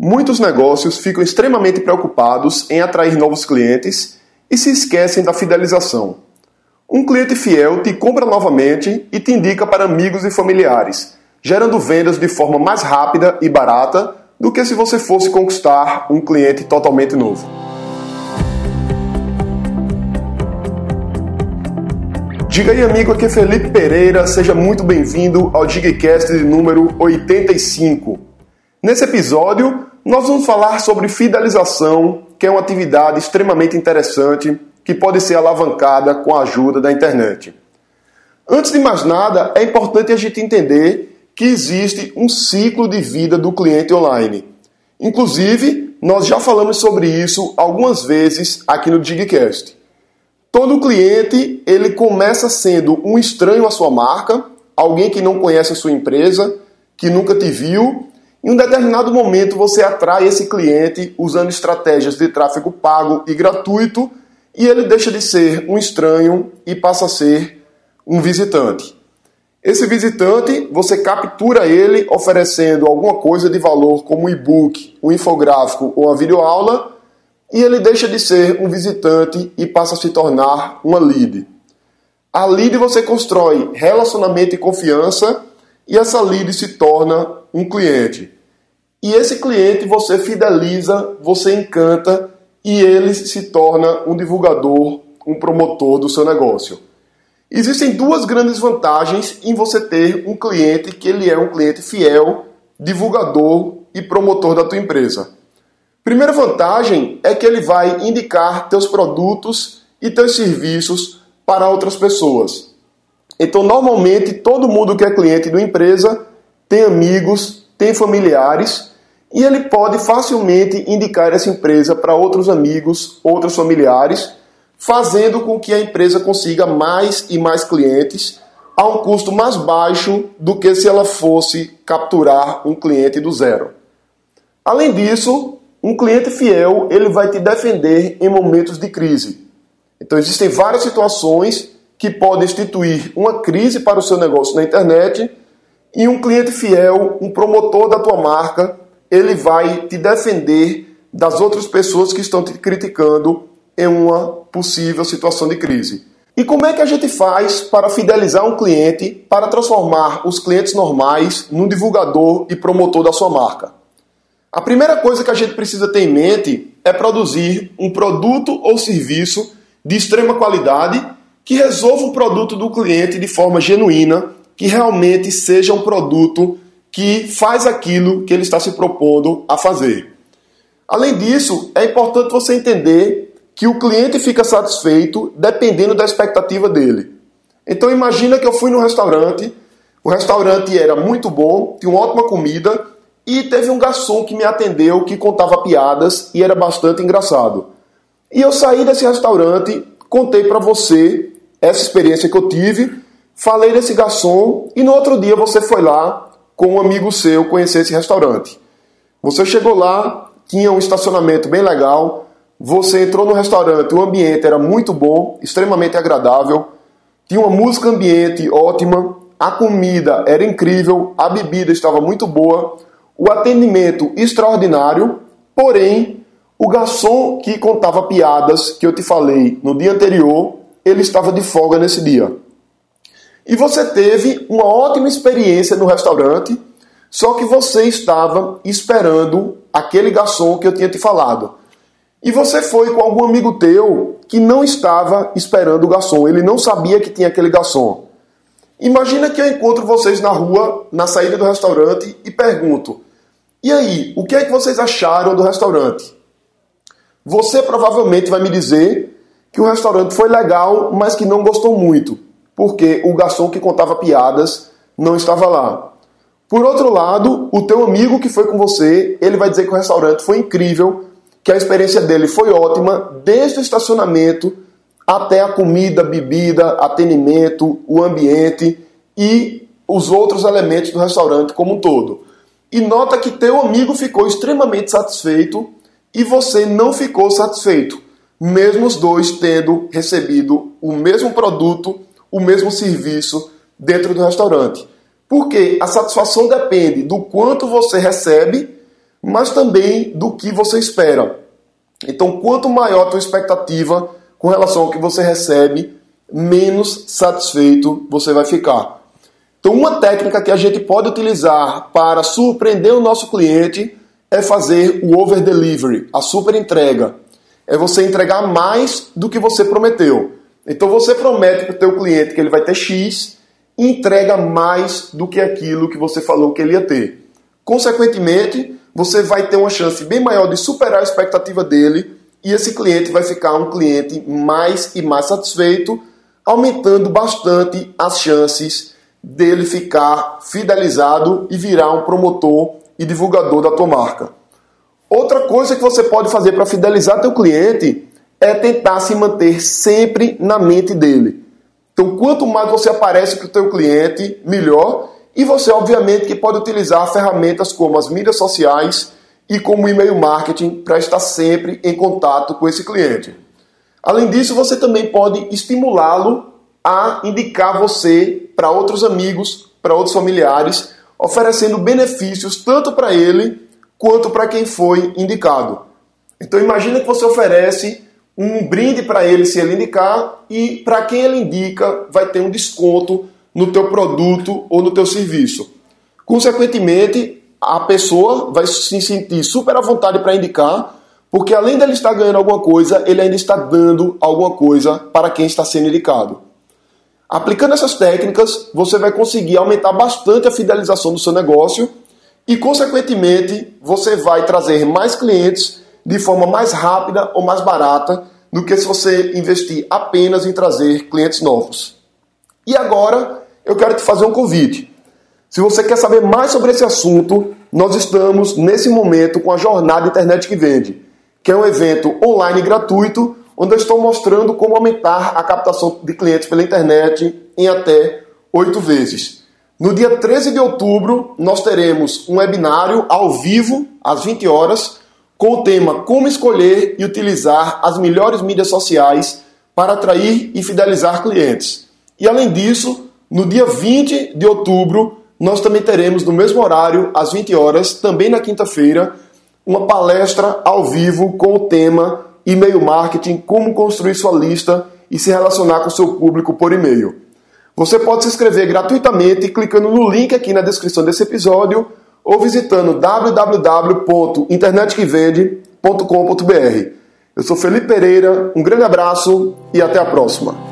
Muitos negócios ficam extremamente preocupados em atrair novos clientes e se esquecem da fidelização. Um cliente fiel te compra novamente e te indica para amigos e familiares, gerando vendas de forma mais rápida e barata do que se você fosse conquistar um cliente totalmente novo. Diga aí, amigo, aqui é Felipe Pereira, seja muito bem-vindo ao Digcast de número 85. Nesse episódio, nós vamos falar sobre fidelização, que é uma atividade extremamente interessante que pode ser alavancada com a ajuda da internet. Antes de mais nada, é importante a gente entender que existe um ciclo de vida do cliente online. Inclusive, nós já falamos sobre isso algumas vezes aqui no Digcast. Todo cliente, ele começa sendo um estranho à sua marca, alguém que não conhece a sua empresa, que nunca te viu. Em um determinado momento, você atrai esse cliente usando estratégias de tráfego pago e gratuito e ele deixa de ser um estranho e passa a ser um visitante. Esse visitante, você captura ele oferecendo alguma coisa de valor como um e-book, um infográfico ou uma videoaula, e ele deixa de ser um visitante e passa a se tornar uma lead. A lead você constrói relacionamento e confiança, e essa lead se torna um cliente. E esse cliente você fideliza, você encanta e ele se torna um divulgador, um promotor do seu negócio. Existem duas grandes vantagens em você ter um cliente que ele é um cliente fiel, divulgador e promotor da tua empresa. Primeira vantagem é que ele vai indicar teus produtos e teus serviços para outras pessoas. Então, normalmente, todo mundo que é cliente de uma empresa tem amigos, tem familiares e ele pode facilmente indicar essa empresa para outros amigos, outros familiares, fazendo com que a empresa consiga mais e mais clientes a um custo mais baixo do que se ela fosse capturar um cliente do zero. Além disso, um cliente fiel ele vai te defender em momentos de crise. Então existem várias situações que podem instituir uma crise para o seu negócio na internet e um cliente fiel, um promotor da tua marca, ele vai te defender das outras pessoas que estão te criticando em uma possível situação de crise. E como é que a gente faz para fidelizar um cliente, para transformar os clientes normais num divulgador e promotor da sua marca? A primeira coisa que a gente precisa ter em mente é produzir um produto ou serviço de extrema qualidade que resolva o produto do cliente de forma genuína, que realmente seja um produto que faz aquilo que ele está se propondo a fazer. Além disso, é importante você entender que o cliente fica satisfeito dependendo da expectativa dele. Então imagina que eu fui no restaurante, o restaurante era muito bom, tinha uma ótima comida e teve um garçom que me atendeu que contava piadas e era bastante engraçado. E eu saí desse restaurante, contei para você essa experiência que eu tive, falei desse garçom e no outro dia você foi lá com um amigo seu conhecer esse restaurante. Você chegou lá, tinha um estacionamento bem legal, você entrou no restaurante, o ambiente era muito bom, extremamente agradável, tinha uma música ambiente ótima, a comida era incrível, a bebida estava muito boa, o atendimento extraordinário, porém, o garçom que contava piadas que eu te falei no dia anterior, ele estava de folga nesse dia. E você teve uma ótima experiência no restaurante, só que você estava esperando aquele garçom que eu tinha te falado. E você foi com algum amigo teu que não estava esperando o garçom, ele não sabia que tinha aquele garçom. Imagina que eu encontro vocês na rua, na saída do restaurante e pergunto: "E aí, o que é que vocês acharam do restaurante?" Você provavelmente vai me dizer que o restaurante foi legal, mas que não gostou muito porque o garçom que contava piadas não estava lá. Por outro lado, o teu amigo que foi com você, ele vai dizer que o restaurante foi incrível, que a experiência dele foi ótima, desde o estacionamento até a comida, bebida, atendimento, o ambiente e os outros elementos do restaurante como um todo. E nota que teu amigo ficou extremamente satisfeito e você não ficou satisfeito, mesmo os dois tendo recebido o mesmo produto o mesmo serviço dentro do restaurante. Porque a satisfação depende do quanto você recebe, mas também do que você espera. Então, quanto maior a expectativa com relação ao que você recebe, menos satisfeito você vai ficar. Então, uma técnica que a gente pode utilizar para surpreender o nosso cliente é fazer o over delivery, a super entrega. É você entregar mais do que você prometeu. Então você promete para o teu cliente que ele vai ter X entrega mais do que aquilo que você falou que ele ia ter. Consequentemente, você vai ter uma chance bem maior de superar a expectativa dele e esse cliente vai ficar um cliente mais e mais satisfeito, aumentando bastante as chances dele ficar fidelizado e virar um promotor e divulgador da tua marca. Outra coisa que você pode fazer para fidelizar teu cliente é tentar se manter sempre na mente dele. Então, quanto mais você aparece para o teu cliente, melhor. E você, obviamente, que pode utilizar ferramentas como as mídias sociais e como e-mail marketing para estar sempre em contato com esse cliente. Além disso, você também pode estimulá-lo a indicar você para outros amigos, para outros familiares, oferecendo benefícios tanto para ele quanto para quem foi indicado. Então imagina que você oferece um brinde para ele se ele indicar e para quem ele indica vai ter um desconto no teu produto ou no teu serviço. Consequentemente, a pessoa vai se sentir super à vontade para indicar, porque além dele estar ganhando alguma coisa, ele ainda está dando alguma coisa para quem está sendo indicado. Aplicando essas técnicas, você vai conseguir aumentar bastante a fidelização do seu negócio e, consequentemente, você vai trazer mais clientes de forma mais rápida ou mais barata do que se você investir apenas em trazer clientes novos. E agora eu quero te fazer um convite. Se você quer saber mais sobre esse assunto, nós estamos nesse momento com a Jornada Internet que Vende, que é um evento online gratuito onde eu estou mostrando como aumentar a captação de clientes pela internet em até oito vezes. No dia 13 de outubro, nós teremos um webinário ao vivo, às 20 horas, com o tema Como escolher e utilizar as melhores mídias sociais para atrair e fidelizar clientes. E além disso, no dia 20 de outubro, nós também teremos no mesmo horário, às 20 horas, também na quinta-feira, uma palestra ao vivo com o tema E-mail Marketing, como construir sua lista e se relacionar com seu público por e-mail. Você pode se inscrever gratuitamente clicando no link aqui na descrição desse episódio ou visitando www.internetquevende.com.br. Eu sou Felipe Pereira, um grande abraço e até a próxima.